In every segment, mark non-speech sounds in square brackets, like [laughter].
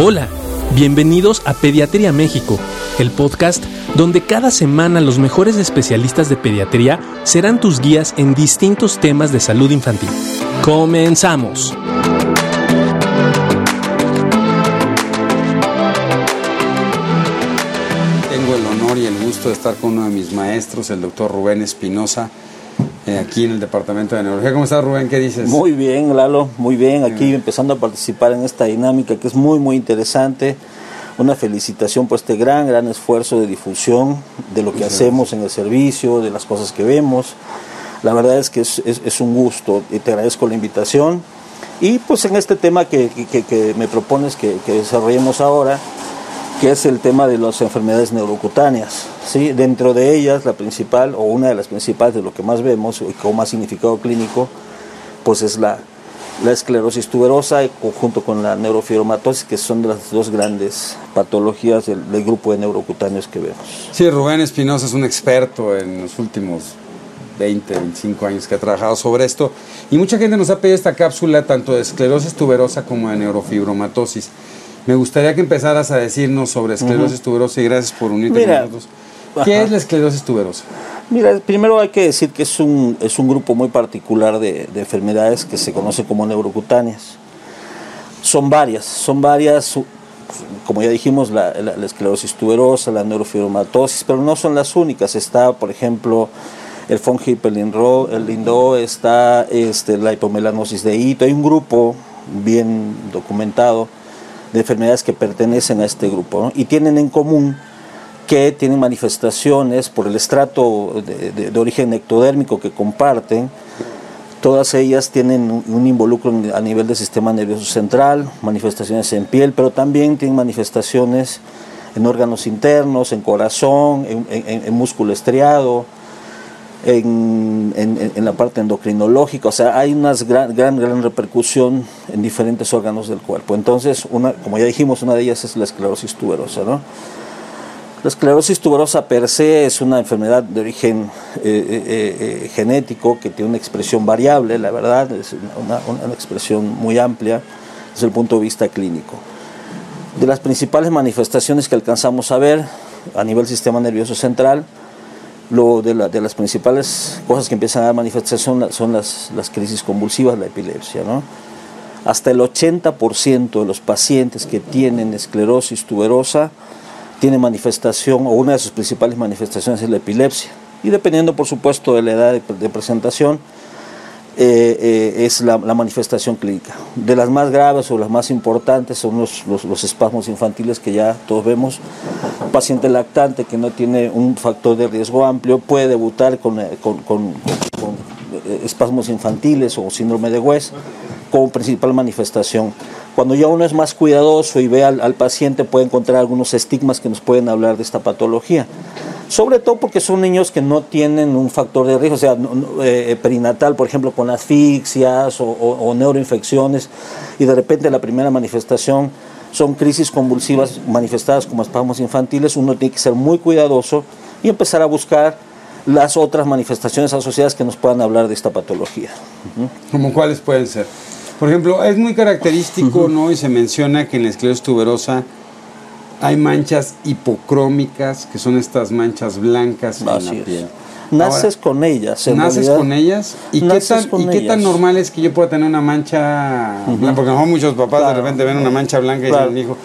Hola, bienvenidos a Pediatría México, el podcast donde cada semana los mejores especialistas de pediatría serán tus guías en distintos temas de salud infantil. Comenzamos. Tengo el honor y el gusto de estar con uno de mis maestros, el doctor Rubén Espinosa, eh, aquí en el Departamento de Neurología. ¿Cómo estás, Rubén? ¿Qué dices? Muy bien, Lalo, muy bien. Aquí empezando a participar en esta dinámica que es muy, muy interesante. Una felicitación por este gran, gran esfuerzo de difusión de lo que hacemos en el servicio, de las cosas que vemos. La verdad es que es, es, un gusto y te agradezco la invitación. Y pues en este tema que, que, que me propones que, que desarrollemos ahora, que es el tema de las enfermedades neurocutáneas. ¿sí? Dentro de ellas, la principal, o una de las principales de lo que más vemos y con más significado clínico, pues es la, la esclerosis tuberosa junto con la neurofibromatosis, que son las dos grandes patologías del, del, grupo de neurocutáneos que vemos. Sí, Rubén Espinosa es un experto en los últimos 20, 25 años que ha trabajado sobre esto. Y mucha gente nos ha pedido esta cápsula tanto de esclerosis tuberosa como de neurofibromatosis. Me gustaría que empezaras a decirnos sobre esclerosis uh -huh. tuberosa y gracias por unirte Mira, con nosotros. ¿Qué ajá. es la esclerosis tuberosa? Mira, primero hay que decir que es un, es un grupo muy particular de, de enfermedades que se conoce como neurocutáneas. Son varias, son varias, como ya dijimos, la, la, la esclerosis tuberosa, la neurofibromatosis, pero no son las únicas. Está, por ejemplo, el von Hippel-Lindau, el Lindau, está este, la hipomelanosis de Hito. Hay un grupo bien documentado de enfermedades que pertenecen a este grupo y tienen en común que tienen manifestaciones por el estrato de, origen ectodérmico que comparten. Todas ellas tienen un, involucro a nivel del sistema nervioso central, manifestaciones en piel, pero también tienen manifestaciones en órganos internos, en corazón, en músculo estriado, en, en, en, la parte endocrinológica, o sea, hay una gran, gran, gran repercusión en diferentes órganos del cuerpo. Entonces, una, como ya dijimos, una de ellas es la esclerosis tuberosa, ¿no? La esclerosis tuberosa per se es una enfermedad de origen eh, eh, eh, genético que tiene una expresión variable, la verdad, es una, una, expresión muy amplia desde el punto de vista clínico. De las principales manifestaciones que alcanzamos a ver a nivel sistema nervioso central, lo de, la, de, las principales cosas que empiezan a dar manifestación son las, crisis convulsivas, la epilepsia. ¿no? Hasta el 80% de los pacientes que tienen esclerosis tuberosa tienen manifestación o una de sus principales manifestaciones es la epilepsia. Y dependiendo, por supuesto, de la edad de presentación, eh, eh, es la, manifestación clínica. De las más graves o las más importantes son los, los, los, espasmos infantiles que ya todos vemos. Un paciente lactante que no tiene un factor de riesgo amplio puede debutar con, eh, con, con, con espasmos infantiles o síndrome de West como principal manifestación. Cuando ya uno es más cuidadoso y ve al, al paciente puede encontrar algunos estigmas que nos pueden hablar de esta patología sobre todo porque son niños que no tienen un factor de riesgo, o sea, eh, perinatal, por ejemplo, con asfixias o, o, o, neuroinfecciones, y de repente la primera manifestación son crisis convulsivas manifestadas como espasmos infantiles, uno tiene que ser muy cuidadoso y empezar a buscar las otras manifestaciones asociadas que nos puedan hablar de esta patología. ¿Como cuáles pueden ser? Por ejemplo, es muy característico, uh -huh. ¿no? Y se menciona que en la esclerosis tuberosa hay manchas hipocrómicas, que son estas manchas blancas Así en la piel. Naces Ahora, con ellas. ¿Naces realidad, con ellas? ¿Y, qué tan, ¿y qué tan normal es que yo pueda tener una mancha uh -huh. blanca? Porque a lo mejor muchos papás claro. de repente ven una mancha blanca y claro. dicen, hijo,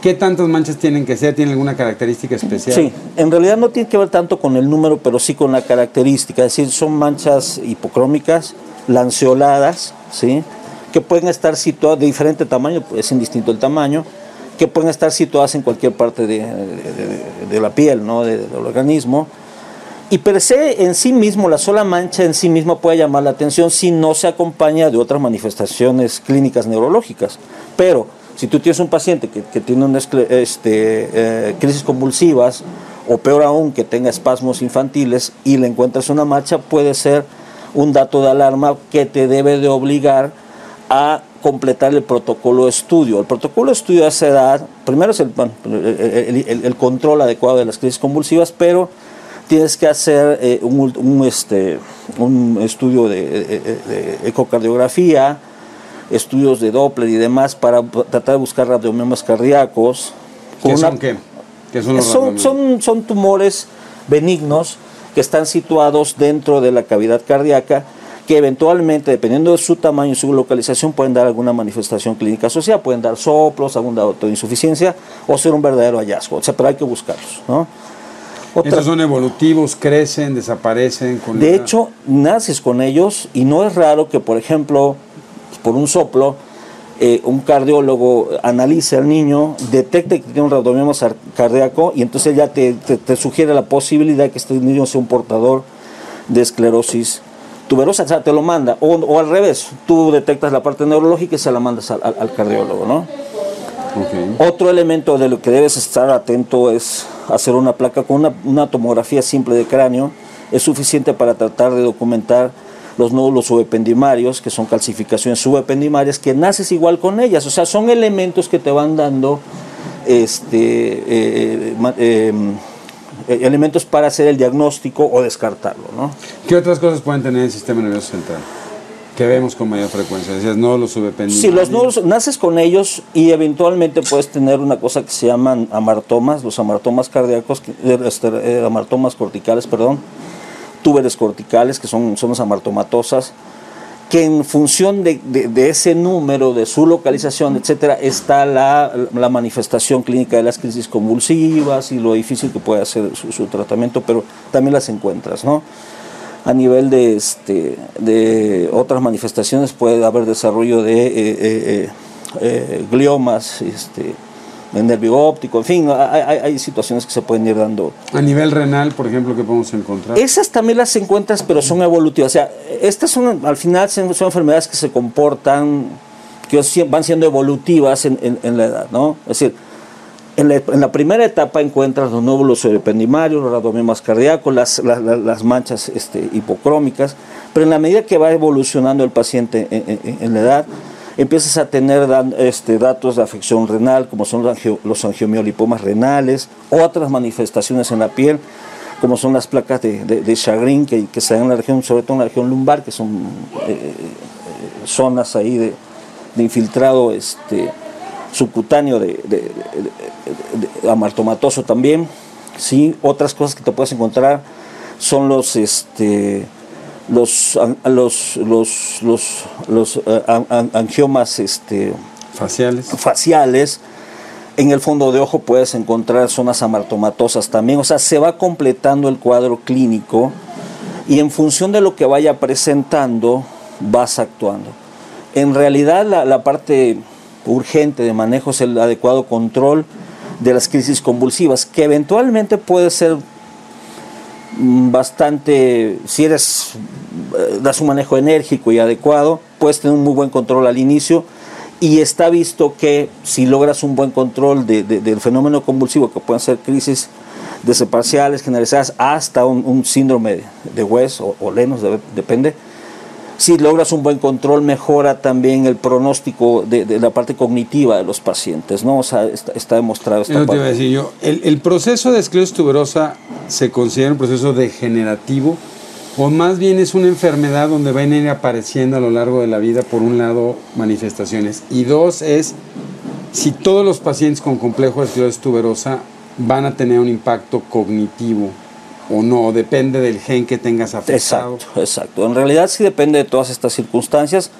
¿qué tantas manchas tienen que ser? ¿Tienen alguna característica especial? Sí, en realidad no tiene que ver tanto con el número, pero sí con la característica. Es decir, son manchas hipocrómicas, lanceoladas, ¿sí? Que pueden estar situadas de diferente tamaño, es indistinto el tamaño, que pueden estar situadas en cualquier parte de, de, de, de la piel, ¿no? del organismo. Y per se, en sí mismo, la sola mancha en sí misma puede llamar la atención si no se acompaña de otras manifestaciones clínicas neurológicas. Pero si tú tienes un paciente que, que tiene una este, eh, crisis convulsivas, o peor aún, que tenga espasmos infantiles y le encuentras una mancha, puede ser un dato de alarma que te debe de obligar a completar el protocolo de estudio. El protocolo de estudio esa edad, primero es el, el, el, el control adecuado de las crisis convulsivas, pero tienes que hacer eh, un, un, este, un, estudio de, de, de, ecocardiografía, estudios de Doppler y demás para tratar de buscar radiomiomas cardíacos. ¿Qué son qué? ¿Qué son, los son, son, son tumores benignos que están situados dentro de la cavidad cardíaca que eventualmente, dependiendo de su tamaño y su localización, pueden dar alguna manifestación clínica asociada, pueden dar soplos, alguna autoinsuficiencia o ser un verdadero hallazgo. O sea, pero hay que buscarlos. ¿no? ¿Estos son evolutivos, crecen, desaparecen? Con de hecho, naces con ellos y no es raro que, por ejemplo, por un soplo, eh, un cardiólogo analice al niño, detecte que tiene un radiomioma cardíaco y entonces ya te, te, sugiere la posibilidad de que este niño sea un portador de esclerosis tuberosa, o sea, te lo manda, o, al revés, tú detectas la parte neurológica y se la mandas al, cardiólogo, ¿no? Otro elemento de lo que debes estar atento es hacer una placa con una, una tomografía simple de cráneo, es suficiente para tratar de documentar los nódulos subependimarios, que son calcificaciones subependimarias, que naces igual con ellas. O sea, son elementos que te van dando este, eh, eh, eh, elementos para hacer el diagnóstico o descartarlo. ¿no? ¿Qué otras cosas pueden tener el sistema nervioso central? Que vemos con mayor frecuencia. Decías nódulos subependimarios. Sí, los nódulos, naces con ellos y eventualmente puedes tener una cosa que se llaman amartomas, los amartomas cardíacos, este, amartomas corticales, perdón túberes corticales, que son zonas amartomatosas, que en función de, ese número, de su localización, etcétera, está la, manifestación clínica de las crisis convulsivas y lo difícil que puede ser su, tratamiento, pero también las encuentras, ¿no? A nivel de, este, de otras manifestaciones puede haber desarrollo de eh, eh, eh, gliomas, este, el nervio óptico, en fin, hay, situaciones que se pueden ir dando. A nivel renal, por ejemplo, ¿qué podemos encontrar? Esas también las encuentras, pero son evolutivas. O sea, estas son, al final, son, enfermedades que se comportan, que van siendo evolutivas en, la edad, ¿no? Es decir, en la, primera etapa encuentras los nódulos ependimarios, los radiomemas cardíacos, las, las, manchas este, hipocrómicas, pero en la medida que va evolucionando el paciente en la edad, empiezas a tener este, datos de afección renal, como son los angiomiolipomas renales, otras manifestaciones en la piel, como son las placas de, de, Chagrin, que, se dan en la región, sobre todo en la región lumbar, que son eh, eh, zonas ahí de, infiltrado este, subcutáneo de, amartomatoso también. ¿sí? Otras cosas que te puedes encontrar son los... Este, los, los, los, los, los eh, angiomas este, faciales. faciales. En el fondo de ojo puedes encontrar zonas amartomatosas también. O sea, se va completando el cuadro clínico y en función de lo que vaya presentando, vas actuando. En realidad, la, la parte urgente de manejo es el adecuado control de las crisis convulsivas, que eventualmente puede ser Mm, bastante, si eres, das un manejo enérgico y adecuado, puedes tener un muy buen control al inicio y está visto que si logras un buen control del fenómeno convulsivo, que pueden ser crisis desde parciales, generalizadas, hasta un, síndrome de West o, o Lenos, depende, si logras un buen control, mejora también el pronóstico de, la parte cognitiva de los pacientes, ¿no? O sea, está, demostrado esta parte. Te iba a decir yo, el, el, proceso de esclerosis tuberosa se considera un proceso degenerativo o más bien es una enfermedad donde van a ir apareciendo a lo largo de la vida, por un lado, manifestaciones, y dos es si todos los pacientes con complejo de esclerosis tuberosa van a tener un impacto cognitivo o no, depende del gen que tengas afectado. Exacto, exacto. En realidad sí depende de todas estas circunstancias.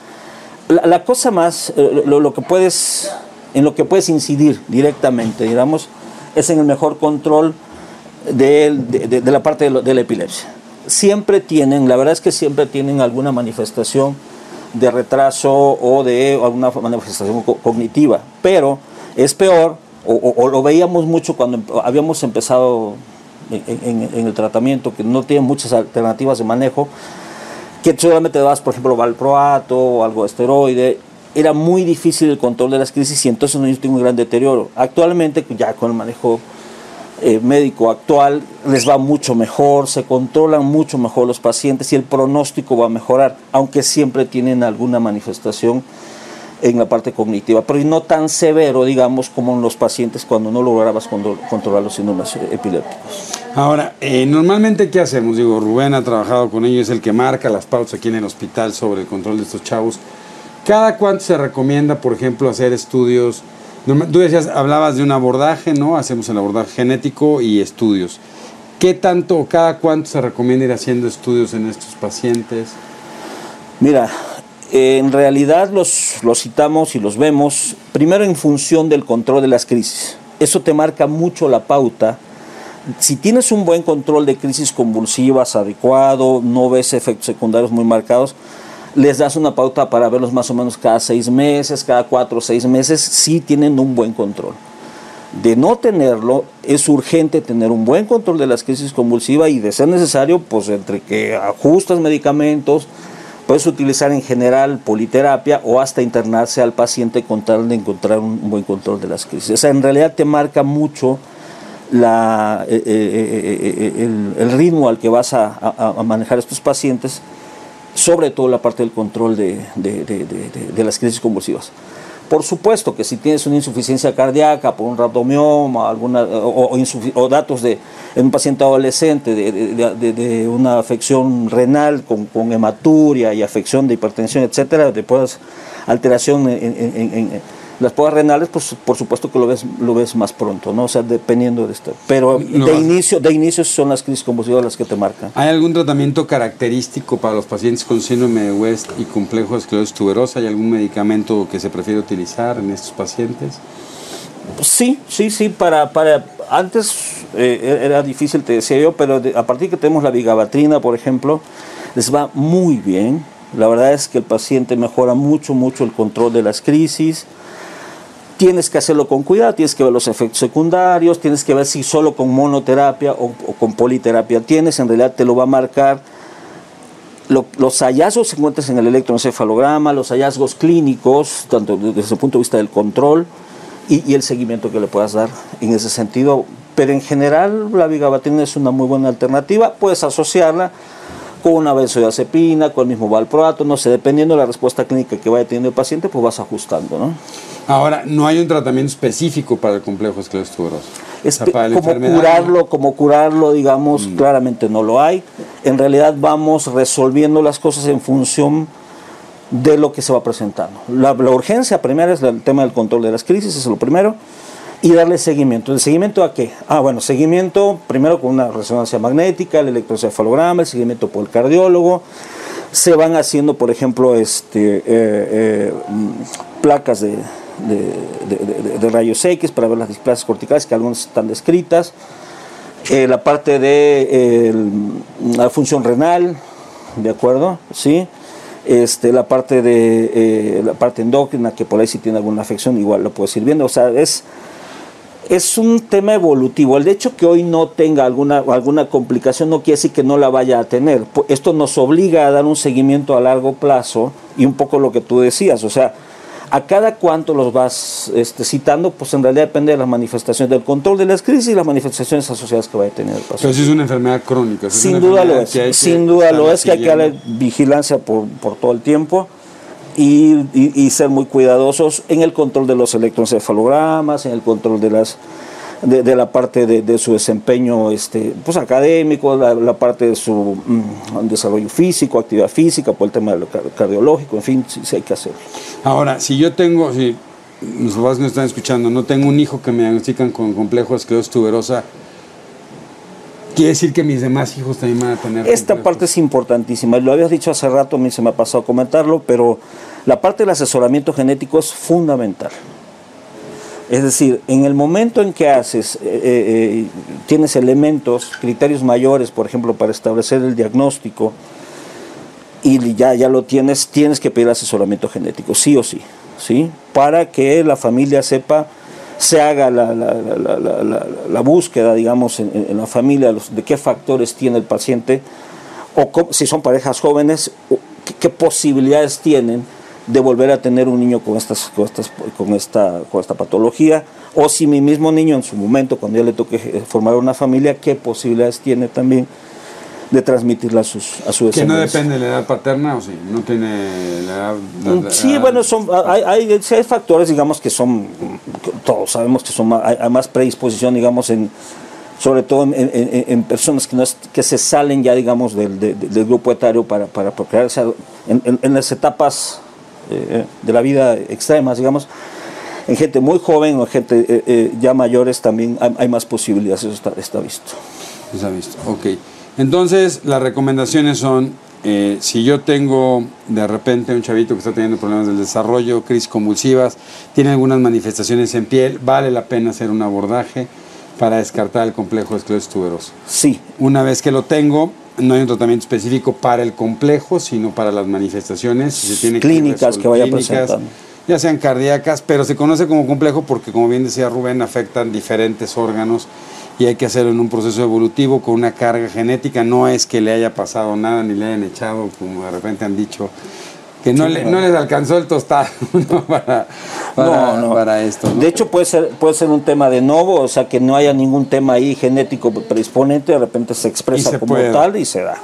La, cosa más, eh, lo, que puedes, en lo que puedes incidir directamente, digamos, es en el mejor control de, de, la parte de, la epilepsia. Siempre tienen, la verdad es que siempre tienen alguna manifestación de retraso o de alguna manifestación cognitiva, pero es peor, o, o, lo veíamos mucho cuando habíamos empezado en, el tratamiento, que no tiene muchas alternativas de manejo, que solamente das, por ejemplo, valproato o algo de esteroide, era muy difícil el control de las crisis y entonces los niños tienen un gran deterioro. Actualmente, ya con el manejo eh, médico actual, les va mucho mejor, se controlan mucho mejor los pacientes y el pronóstico va a mejorar, aunque siempre tienen alguna manifestación en la parte cognitiva, pero no tan severo, digamos, como en los pacientes cuando no lograbas controlar los síndromes epilépticos. Ahora, eh, normalmente, ¿qué hacemos? Digo, Rubén ha trabajado con ellos, es el que marca las pautas aquí en el hospital sobre el control de estos chavos. ¿Cada cuánto se recomienda, por ejemplo, hacer estudios? Tú decías, hablabas de un abordaje, ¿no? Hacemos el abordaje genético y estudios. ¿Qué tanto, cada cuánto se recomienda ir haciendo estudios en estos pacientes? Mira, en realidad los, los citamos y los vemos primero en función del control de las crisis. Eso te marca mucho la pauta. Si tienes un buen control de crisis convulsivas adecuado, no ves efectos secundarios muy marcados, les das una pauta para verlos más o menos cada seis meses, cada cuatro o seis meses, si tienen un buen control. De no tenerlo, es urgente tener un buen control de las crisis convulsivas y de ser necesario, pues entre que ajustas medicamentos, puedes utilizar en general politerapia o hasta internarse al paciente con tal de encontrar un buen control de las crisis. En realidad te marca mucho la, eh, eh, eh, el, ritmo al que vas a manejar estos pacientes sobre todo la parte del control de, las crisis convulsivas. Por supuesto que si tienes una insuficiencia cardíaca por un rhabdomioma alguna, o, datos de en un paciente adolescente de, una afección renal con, hematuria y afección de hipertensión, etcétera, después alteración en las pruebas renales, pues por supuesto que lo ves, lo ves más pronto, ¿no? O sea, dependiendo de esto. Pero de, inicio, de inicio son las crisis convulsivas las que te marcan. ¿Hay algún tratamiento característico para los pacientes con síndrome de West y complejo de esclerosis tuberosa? ¿Hay algún medicamento que se prefiere utilizar en estos pacientes? Sí, sí, sí. Para, para antes eh, era difícil, te decía yo, pero a partir que tenemos la vigabatrina, por ejemplo, les va muy bien. La verdad es que el paciente mejora mucho, mucho el control de las crisis tienes que hacerlo con cuidado, tienes que ver los efectos secundarios, tienes que ver si solo con monoterapia o, con politerapia tienes, en realidad te lo va a marcar. los hallazgos que encuentras en el electroencefalograma, los hallazgos clínicos, tanto desde el punto de vista del control y, el seguimiento que le puedas dar en ese sentido. Pero en general la vigabatrina es una muy buena alternativa, puedes asociarla con una benzodiazepina, con el mismo valproato, no sé, dependiendo de la respuesta clínica que vaya teniendo el paciente, pues vas ajustando, ¿no? Ahora, no hay un tratamiento específico para el complejo esclerosis tuberoso. como curarlo, como curarlo, digamos, mm. claramente no lo hay. En realidad vamos resolviendo las cosas en función de lo que se va presentando. La, urgencia primera es el tema del control de las crisis, es lo primero, y darle seguimiento. ¿El seguimiento a qué? Ah, bueno, seguimiento primero con una resonancia magnética, el electroencefalograma, el seguimiento por el cardiólogo. Se van haciendo, por ejemplo, este, eh, eh, mm, placas de, de, rayos X para ver las displasias corticales, que algunas están descritas. Eh, la parte de la función renal, ¿de acuerdo? ¿Sí? Este, la parte de la parte endocrina, que por ahí si tiene alguna afección, igual lo puedes ir viendo. O sea, es, es un tema evolutivo. El hecho que hoy no tenga alguna, alguna complicación no quiere decir que no la vaya a tener. Esto nos obliga a dar un seguimiento a largo plazo y un poco lo que tú decías, o sea, a cada cuánto los vas este, citando, pues en realidad depende de las manifestaciones, del control de las crisis y las manifestaciones asociadas que vaya a tener el paciente. Pero si es una enfermedad crónica. sin duda lo es, sin duda lo es, que hay que darle vigilancia por, por todo el tiempo. Y, ser muy cuidadosos en el control de los electroencefalogramas, en el control de las de, la parte de, su desempeño este, pues académico, la, parte de su mm, desarrollo físico, actividad física, por el tema cardiológico, en fin, sí, hay que hacerlo. Ahora, si yo tengo, si los papás nos están escuchando, no tengo un hijo que me diagnostican con complejo de esclerosis tuberosa, Quiere decir que mis demás hijos también van a tener. Esta parte es importantísima. Lo habías dicho hace rato, a mí se me ha pasado a comentarlo, pero la parte del asesoramiento genético es fundamental. Es decir, en el momento en que haces, eh, eh, eh, tienes elementos, criterios mayores, por ejemplo, para establecer el diagnóstico, y ya, ya lo tienes, tienes que pedir asesoramiento genético, sí o sí, ¿sí? Para que la familia sepa, se haga la, la, búsqueda, digamos, en, la familia de qué factores tiene el paciente, o si son parejas jóvenes, qué posibilidades tienen de volver a tener un niño con, estas, con, con, esta, con esta patología, o si mi mismo niño en su momento, cuando ya le toque eh, formar una familia, qué posibilidades tiene también de transmitirla a, sus, a su descendencia. Que no depende de la edad paterna, o sí, no tiene la edad... Mm, sí, bueno, son, hay, hay, hay, factores, digamos, que son, todos sabemos que son hay, más predisposición, digamos, en sobre todo en, en, personas que, no que se salen ya, digamos, del, del, grupo etario para, para procrear, o sea, en, las etapas eh, de la vida extremas, digamos, en gente muy joven o gente eh, eh, ya mayores también hay, más posibilidades, eso está, está visto. Está visto, ok. Entonces, las recomendaciones son, si yo tengo de repente un chavito que está teniendo problemas del desarrollo, crisis convulsivas, tiene algunas manifestaciones en piel, vale la pena hacer un abordaje para descartar el complejo de esclerosis tuberosa. Sí. Una vez que lo tengo, no hay un tratamiento específico para el complejo, sino para las manifestaciones. Se tiene clínicas que, vaya presentando. Ya sean cardíacas, pero se conoce como complejo porque, como bien decía Rubén, afectan diferentes órganos y hay que hacerlo en un proceso evolutivo con una carga genética. No es que le haya pasado nada ni le hayan echado, como de repente han dicho, que no, le, no les alcanzó el tostado [laughs] para, para, esto. De hecho, puede ser, puede ser un tema de novo, o sea, que no haya ningún tema ahí genético predisponente, de repente se expresa como tal y se da,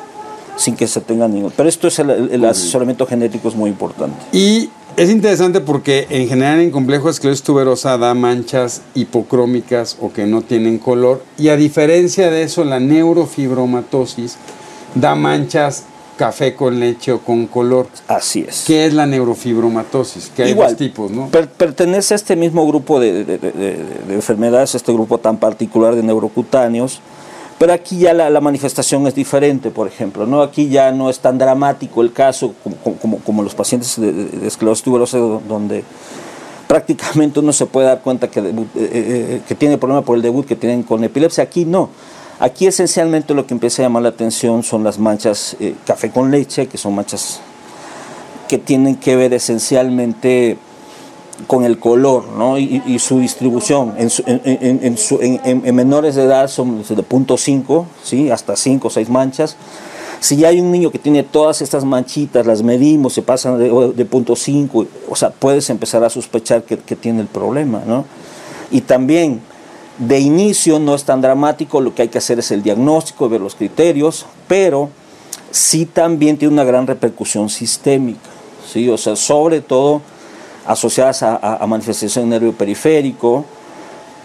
sin que se tenga ningún. Pero esto es el, asesoramiento genético, es muy importante. Y es interesante porque en general en complejo esclerosis tuberosa da manchas hipocrómicas o que no tienen color, y a diferencia de eso, la neurofibromatosis da manchas café con leche o con color. Así es. ¿Qué es la neurofibromatosis? Que hay dos tipos, ¿no? pertenece a este mismo grupo de, enfermedades, este grupo tan particular de neurocutáneos, pero aquí ya la, manifestación es diferente, por ejemplo, ¿no? Aquí ya no es tan dramático el caso como, como, los pacientes de, esclerosis tuberosa, donde prácticamente uno se puede dar cuenta que, eh, eh, que tiene problema por el debut que tienen con epilepsia. Aquí no. Aquí esencialmente lo que empieza a llamar la atención son las manchas eh, café con leche, que son manchas que tienen que ver esencialmente con el color y, su distribución. En, menores de edad son de punto .5, ¿sí? hasta 5 o 6 manchas. Si ya hay un niño que tiene todas estas manchitas, las medimos, se pasan de, punto .5, o sea, puedes empezar a sospechar que, que tiene el problema. ¿no? Y también de inicio no es tan dramático, lo que hay que hacer es el diagnóstico, ver los criterios, pero sí también tiene una gran repercusión sistémica, ¿sí? o sea, sobre todo asociadas a, manifestación nervio periférico,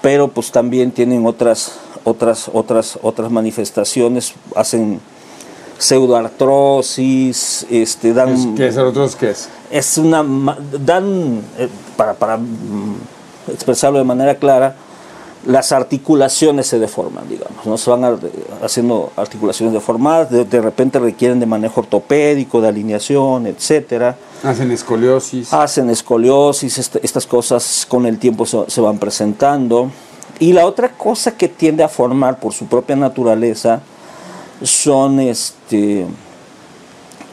pero pues también tienen otras, otras, otras, otras manifestaciones, hacen pseudoartrosis, este, dan... ¿Qué es artrosis? ¿Qué es? Es una... dan, eh, para, para mm, expresarlo de manera clara, las articulaciones se deforman, digamos, ¿no? se van haciendo articulaciones deformadas, de, repente requieren de manejo ortopédico, de alineación, etcétera. Hacen escoliosis. Hacen escoliosis, este, estas cosas con el tiempo se, van presentando. Y la otra cosa que tiende a formar por su propia naturaleza son este,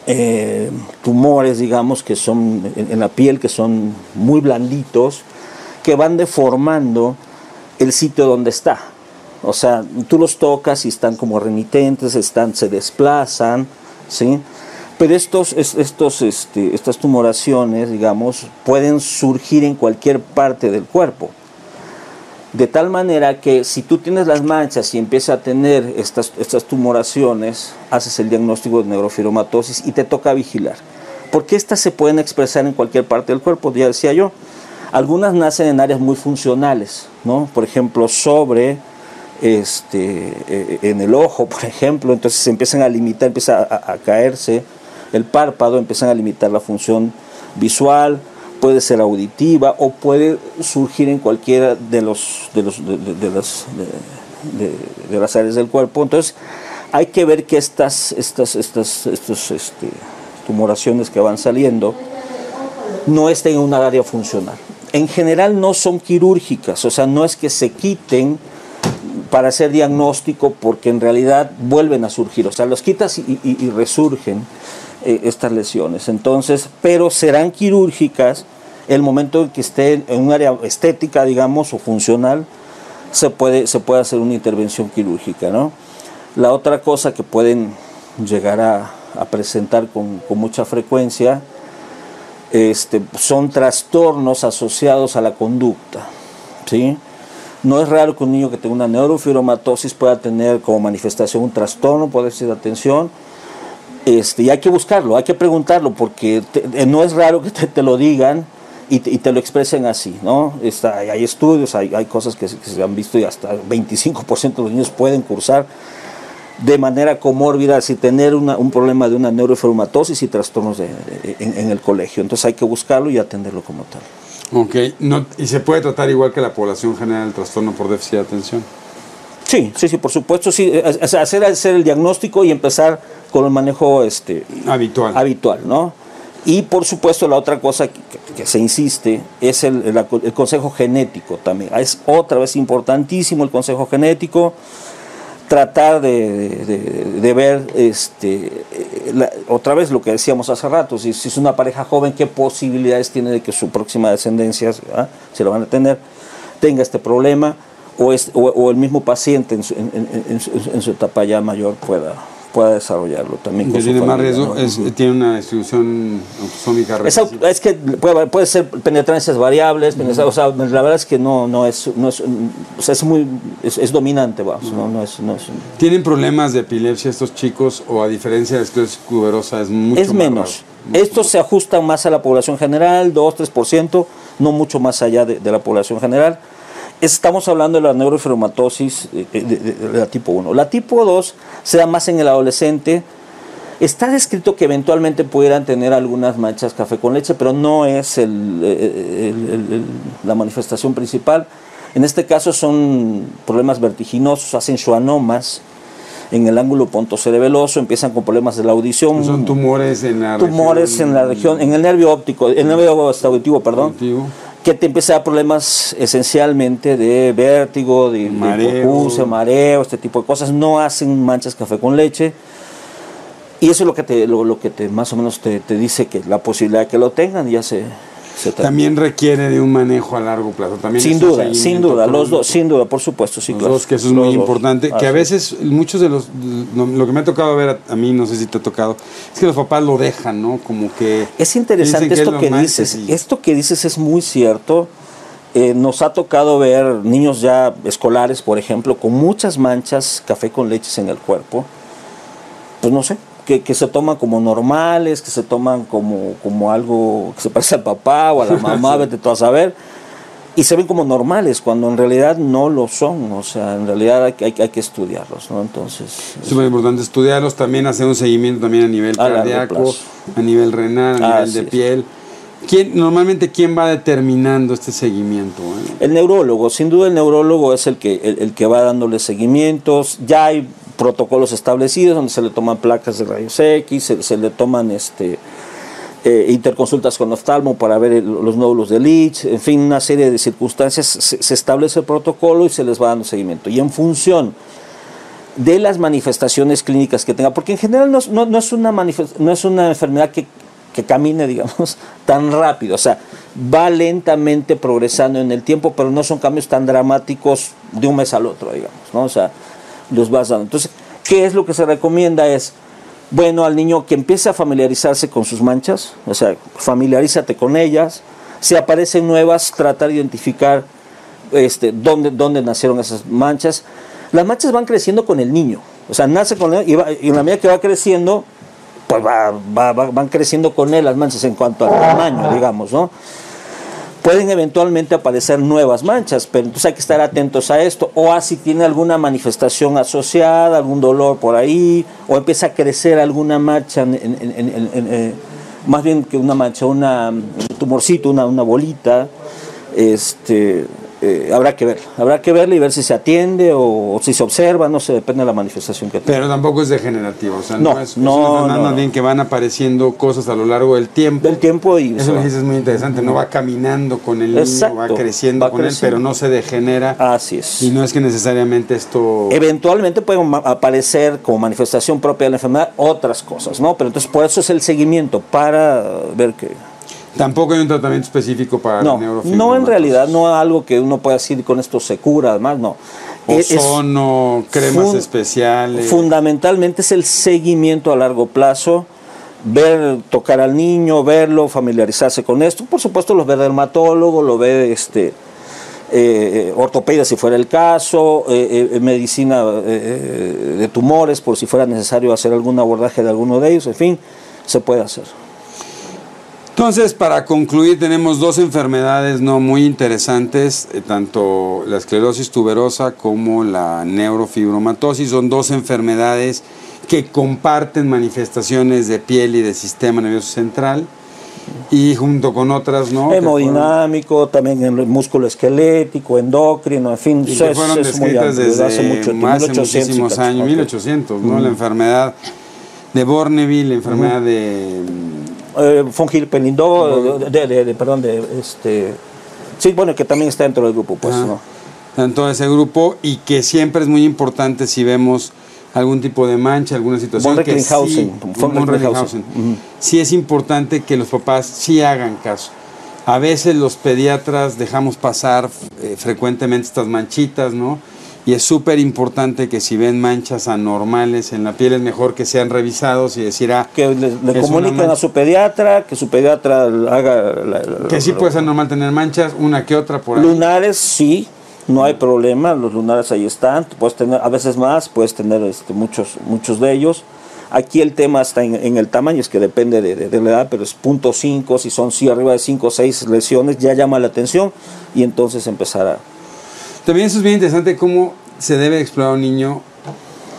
eh, tumores, digamos, que son en la piel, que son muy blanditos, que van deformando el sitio donde está. O sea, tú los tocas y están como remitentes, están, se desplazan, ¿sí? Pero estos, estos, este, estas tumoraciones, digamos, pueden surgir en cualquier parte del cuerpo. De tal manera que si tú tienes las manchas y empiezas a tener estas, estas tumoraciones, haces el diagnóstico de neurofibromatosis y te toca vigilar. Porque estas se pueden expresar en cualquier parte del cuerpo, ya decía yo. Algunas nacen en áreas muy funcionales, ¿no? Por ejemplo, sobre este, eh, en el ojo, por ejemplo, entonces se empiezan a limitar, empieza a, caerse el párpado, empiezan a limitar la función visual, puede ser auditiva o puede surgir en cualquiera de, los, de, los, de, las, de, las áreas del cuerpo. Entonces, hay que ver que estas, estas, estas, estos, este, tumoraciones que van saliendo no estén en una área funcional en general no son quirúrgicas, o sea, no es que se quiten para hacer diagnóstico porque en realidad vuelven a surgir, o sea, los quitas y, resurgen eh, estas lesiones. Entonces, pero serán quirúrgicas el momento en que esté en un área estética, digamos, o funcional, se puede, se puede hacer una intervención quirúrgica, ¿no? La otra cosa que pueden llegar a, presentar con mucha frecuencia este, son trastornos asociados a la conducta. ¿sí? No es raro que un niño que tenga una neurofibromatosis pueda tener como manifestación un trastorno, puede ser de atención. Este, y hay que buscarlo, hay que preguntarlo, porque eh, no es raro que te, lo digan y te, lo expresen así. ¿no? Está, hay estudios, hay, cosas que, se han visto y hasta 25% de los niños pueden cursar de manera comórbida, si tener un problema de una neurofibromatosis y trastornos en, el colegio. Entonces hay que buscarlo y atenderlo como tal. Ok, no, ¿y se puede tratar igual que la población general el trastorno por déficit de atención? Sí, sí, sí, por supuesto, sí, hacer, hacer el diagnóstico y empezar con el manejo este, habitual. habitual, ¿no? Y por supuesto la otra cosa que, se insiste es el, el, consejo genético también. Es otra vez importantísimo el consejo genético tratar de, ver este, otra vez lo que decíamos hace rato, si, es una pareja joven, qué posibilidades tiene de que su próxima descendencia, ¿ah? se lo van a tener, tenga este problema, o, es, o, el mismo paciente en su, en su etapa ya mayor pueda, pueda desarrollarlo también. Que tiene más riesgo, tiene una distribución autosómica es, es, que puede, puede, ser penetrancias variables, o sea, la verdad es que no, no es, no es, o sea, es muy, es, dominante, vamos, ¿no? No, es, no es, ¿Tienen problemas de epilepsia estos chicos o a diferencia de la esclerosis tuberosa es mucho Es menos. Estos se ajustan más a la población general, 2-3%, no mucho más allá de, de la población general estamos hablando de la neurofibromatosis eh, eh, de, la tipo 1. La tipo 2 se da más en el adolescente. Está descrito que eventualmente pudieran tener algunas manchas café con leche, pero no es la manifestación principal. En este caso son problemas vertiginosos, hacen schwannomas en el ángulo pontocerebeloso, empiezan con problemas de la audición. Son tumores en la tumores en la región, en el nervio óptico, el nervio auditivo, perdón que te empieza a dar problemas esencialmente de vértigo, de mareo. mareo, este tipo de cosas. No hacen manchas café con leche. Y eso es lo que te, lo, que te más o menos te, te, dice que la posibilidad de que lo tengan ya se, también requiere de un manejo a largo plazo. También sin duda, sin duda, los dos, sin duda, por supuesto, sí, los Dos, que eso es muy importante. Que a veces, muchos de los, lo que me ha tocado ver a, mí, no sé si te ha tocado, es que los papás lo dejan, ¿no? Como que. Es interesante esto que, dices. Esto que dices es muy cierto. Eh, nos ha tocado ver niños ya escolares, por ejemplo, con muchas manchas, café con leches en el cuerpo. Pues no sé, que, se toman como normales, que se toman como, como algo que se parece al papá o a la [laughs] mamá, vete tú a saber, y se ven como normales, cuando en realidad no lo son, o sea, en realidad hay, hay, hay que estudiarlos, ¿no? Entonces... Es muy importante estudiarlos, también hacer un seguimiento también a nivel cardíaco, a nivel renal, a nivel de piel. ¿Quién, normalmente, ¿quién va determinando este seguimiento? Eh? El neurólogo, sin duda el neurólogo es el que, el, el que va dándole seguimientos. Ya hay protocolos establecidos donde se le toman placas de rayos X, se, le toman este, eh, interconsultas con oftalmo para ver los nódulos de Leach, en fin, una serie de circunstancias, se, establece el protocolo y se les va dando seguimiento. Y en función de las manifestaciones clínicas que tenga, porque en general no, es, una no es una enfermedad que, que camine, [laughs] digamos, tan rápido, o sea, va lentamente progresando en el tiempo, pero no son cambios tan dramáticos de un mes al otro, digamos, ¿no? O sea, los vas dando. Entonces, ¿qué es lo que se recomienda? Es, bueno, al niño que empiece a familiarizarse con sus manchas, o sea, familiarízate con ellas, si aparecen nuevas, tratar de identificar este, dónde, dónde nacieron esas manchas. Las manchas van creciendo con el niño, o sea, nace con él y, y en la medida que va creciendo, pues va, va, van creciendo con él las manchas en cuanto al tamaño, digamos, ¿no? Pueden eventualmente aparecer nuevas manchas, pero entonces hay que estar atentos a esto, o a si tiene alguna manifestación asociada, algún dolor por ahí, o empieza a crecer alguna mancha, eh, más bien que una mancha, una, un tumorcito, una, una bolita, este, eh, habrá que ver, habrá que verle y ver si se atiende o, si se observa, no sé, depende de la manifestación que tenga. Pero tampoco es degenerativo, o sea, no, es, no, no, bien que van apareciendo cosas a lo largo del tiempo. Del tiempo y eso es muy interesante, no va caminando con el niño, va creciendo con él, pero no se degenera. Así es. Y no es que necesariamente esto eventualmente pueden aparecer como manifestación propia de la enfermedad otras cosas, ¿no? Pero entonces por eso es el seguimiento para ver que Tampoco hay un tratamiento específico para no, No, en realidad, no algo que uno pueda decir con esto se cura, además, no. Ozono, cremas especiales. Fundamentalmente es el seguimiento a largo plazo, ver, tocar al niño, verlo, familiarizarse con esto. Por supuesto, lo ve dermatólogo, lo ve este, eh, ortopedia si fuera el caso, eh, eh, medicina de tumores por si fuera necesario hacer algún abordaje de alguno de ellos, en fin, se puede hacer. Entonces, para concluir, tenemos dos enfermedades no muy interesantes, eh, tanto la esclerosis tuberosa como la neurofibromatosis. Son dos enfermedades que comparten manifestaciones de piel y de sistema nervioso central y junto con otras, ¿no? Hemodinámico, también en el músculo esquelético, endocrino, en fin. Y que fueron descritas desde, hace, mucho, más 1800 muchísimos años, 1800, ¿no? La enfermedad de Borneville, la enfermedad de eh, von de, perdón, de este. Sí, bueno, que también está dentro del grupo, pues, ¿no? Dentro de ese grupo y que siempre es muy importante si vemos algún tipo de mancha, alguna situación que sí, sí es importante que los papás sí hagan caso. A veces los pediatras dejamos pasar eh, frecuentemente estas manchitas, ¿no? Y es súper importante que si ven manchas anormales en la piel es mejor que sean revisados y decir ah, que le, comuniquen a su pediatra que su pediatra haga que sí puede ser normal tener manchas una que otra por ahí. Lunares sí no hay problema los lunares ahí están puedes tener a veces más puedes tener este, muchos muchos de ellos. Aquí el tema está en, el tamaño, es que depende de, la edad, pero es punto .5, si son si arriba de 5 o 6 lesiones, ya llama la atención y entonces empezar a, también eso es bien interesante cómo se debe explorar a un niño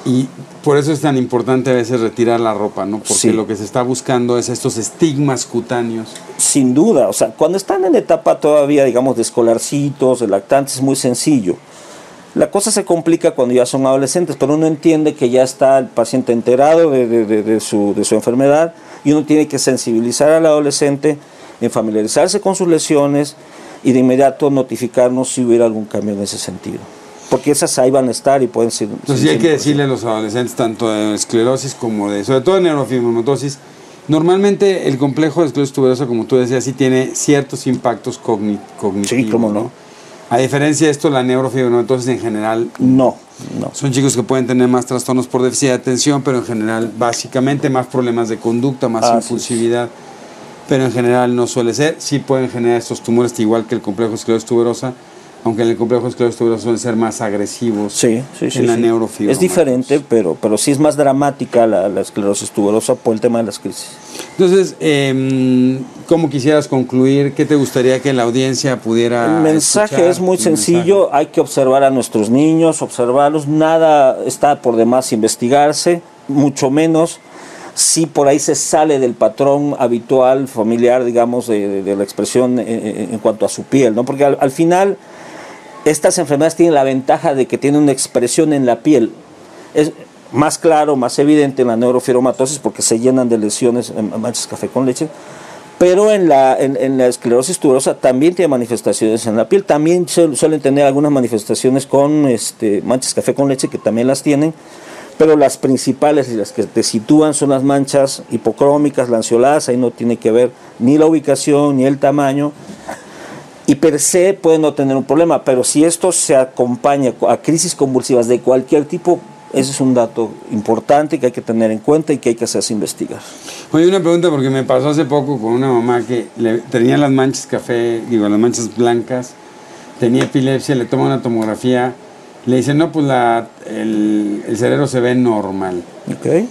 y por eso es tan importante a veces retirar la ropa, ¿no? Porque lo que se está buscando es estos estigmas cutáneos. Sin duda, o sea, cuando están en etapa todavía, digamos, de escolarcitos, de lactantes, es muy sencillo. La cosa se complica cuando ya son adolescentes, pero uno entiende que ya está el paciente enterado de, de, su, de su enfermedad y uno tiene que sensibilizar al adolescente en familiarizarse con sus lesiones, y de inmediato notificarnos si hubiera algún cambio en ese sentido. Porque esas ahí van a estar y pueden ser... Entonces sí hay que decirle a los adolescentes, tanto de esclerosis como de, sobre todo de neurofibromatosis, normalmente el complejo de esclerosis tuberosa, como tú decías, sí tiene ciertos impactos cognitivos. Sí, cómo no. A diferencia de esto, la neurofibromatosis en general... No, no. Son chicos que pueden tener más trastornos por déficit de atención, pero en general, básicamente, más problemas de conducta, más impulsividad pero en general no suele ser. Sí pueden generar estos tumores igual que el complejo esclerosis tuberosa, aunque en el complejo esclerosis tuberosa suelen ser más agresivos sí, sí, sí, en la neurofibrosis. Es diferente, pero, pero sí es más dramática la, esclerosis tuberosa por el tema de las crisis. Entonces, eh, ¿cómo quisieras concluir? ¿Qué te gustaría que la audiencia pudiera El mensaje es muy sencillo, hay que observar a nuestros niños, observarlos, nada está por demás investigarse, mucho menos si por ahí se sale del patrón habitual familiar, digamos, de, la expresión en, cuanto a su piel, ¿no? Porque al, final estas enfermedades tienen la ventaja de que tienen una expresión en la piel. Es más claro, más evidente en la neurofibromatosis porque se llenan de lesiones en manchas café con leche, pero en la, en, la esclerosis tuberosa también tiene manifestaciones en la piel, también suelen tener algunas manifestaciones con este, manchas café con leche que también las tienen, pero las principales y las que te sitúan son las manchas hipocrómicas, lanceoladas, ahí no tiene que ver ni la ubicación ni el tamaño, y per se puede no tener un problema, pero si esto se acompaña a crisis convulsivas de cualquier tipo, ese es un dato importante que hay que tener en cuenta y que hay que hacerse investigar. Oye, una pregunta porque me pasó hace poco con una mamá que le, tenía las manchas café, digo, las manchas blancas, tenía epilepsia, le toma una tomografía le dicen, no, pues la, el, cerebro se ve normal. Ok.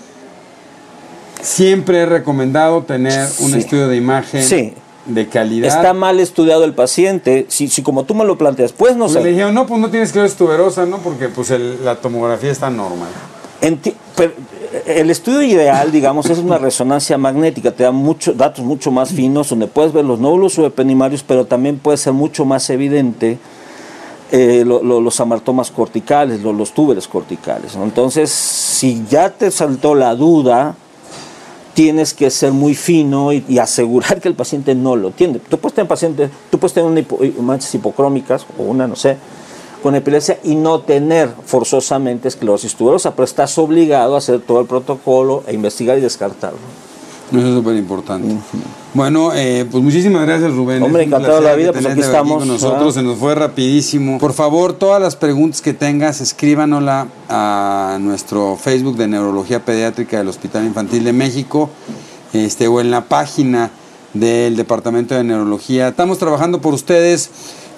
Siempre he recomendado tener un estudio de imagen de calidad. Está mal estudiado el paciente. Si, si como tú me lo planteas, pues no sé. Le dijeron, no, pues no tienes que ver tuberosa, ¿no? Porque pues la tomografía está normal. el estudio ideal, digamos, es una resonancia magnética, te da muchos datos mucho más finos, donde puedes ver los nódulos subependimarios, pero también puede ser mucho más evidente eh, los amartomas corticales, los túberes corticales. Entonces, si ya te saltó la duda, tienes que ser muy fino y, asegurar [laughs] que el paciente no lo tiene. Tú puedes tener paciente, tú puedes tener manchas hipocrómicas o una, no sé, con epilepsia y no tener forzosamente esclerosis tuberosa, pero estás obligado a hacer todo el protocolo e investigar y descartarlo. Eso es súper importante. Bueno, eh, pues muchísimas gracias Rubén. Hombre, encantado la vida, pues aquí estamos. Con nosotros se nos fue rapidísimo. Por favor, todas las preguntas que tengas, escríbanosla a nuestro Facebook de Neurología Pediátrica del Hospital Infantil de México este, o en la página del Departamento de Neurología. Estamos trabajando por ustedes.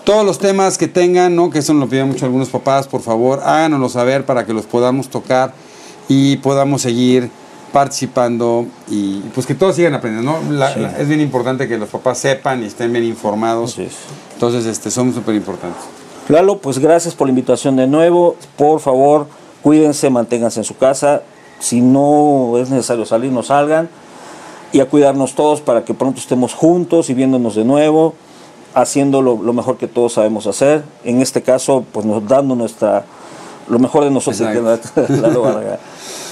Todos los temas que tengan, ¿no? que eso nos lo piden mucho algunos papás, por favor, háganoslo saber para que los podamos tocar y podamos seguir participando y pues que todos sigan aprendiendo. ¿no? La- la- es bien importante que los papás sepan y estén bien informados. Es. Entonces, este, son súper importantes. Lalo, pues gracias por la invitación de nuevo. Por favor, cuídense, manténganse en su casa. Si no es necesario salir, no salgan. Y a cuidarnos todos para que pronto estemos juntos y viéndonos de nuevo, haciendo lo, lo mejor que todos sabemos hacer. En este caso, pues nos dando nuestra lo mejor de nosotros. [laughs] Lalo.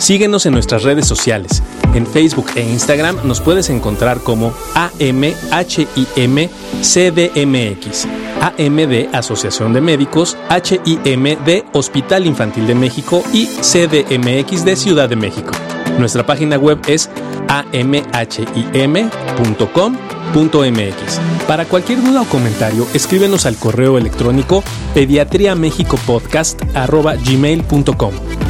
Síguenos en nuestras redes sociales. En Facebook e Instagram nos puedes encontrar como AMHIMCDMX, AM de Asociación de Médicos, HIM de Hospital Infantil de México y CDMX de Ciudad de México. Nuestra página web es amhim.com.mx. Para cualquier duda o comentario, escríbenos al correo electrónico pediatriamexicopodcast.gmail.com.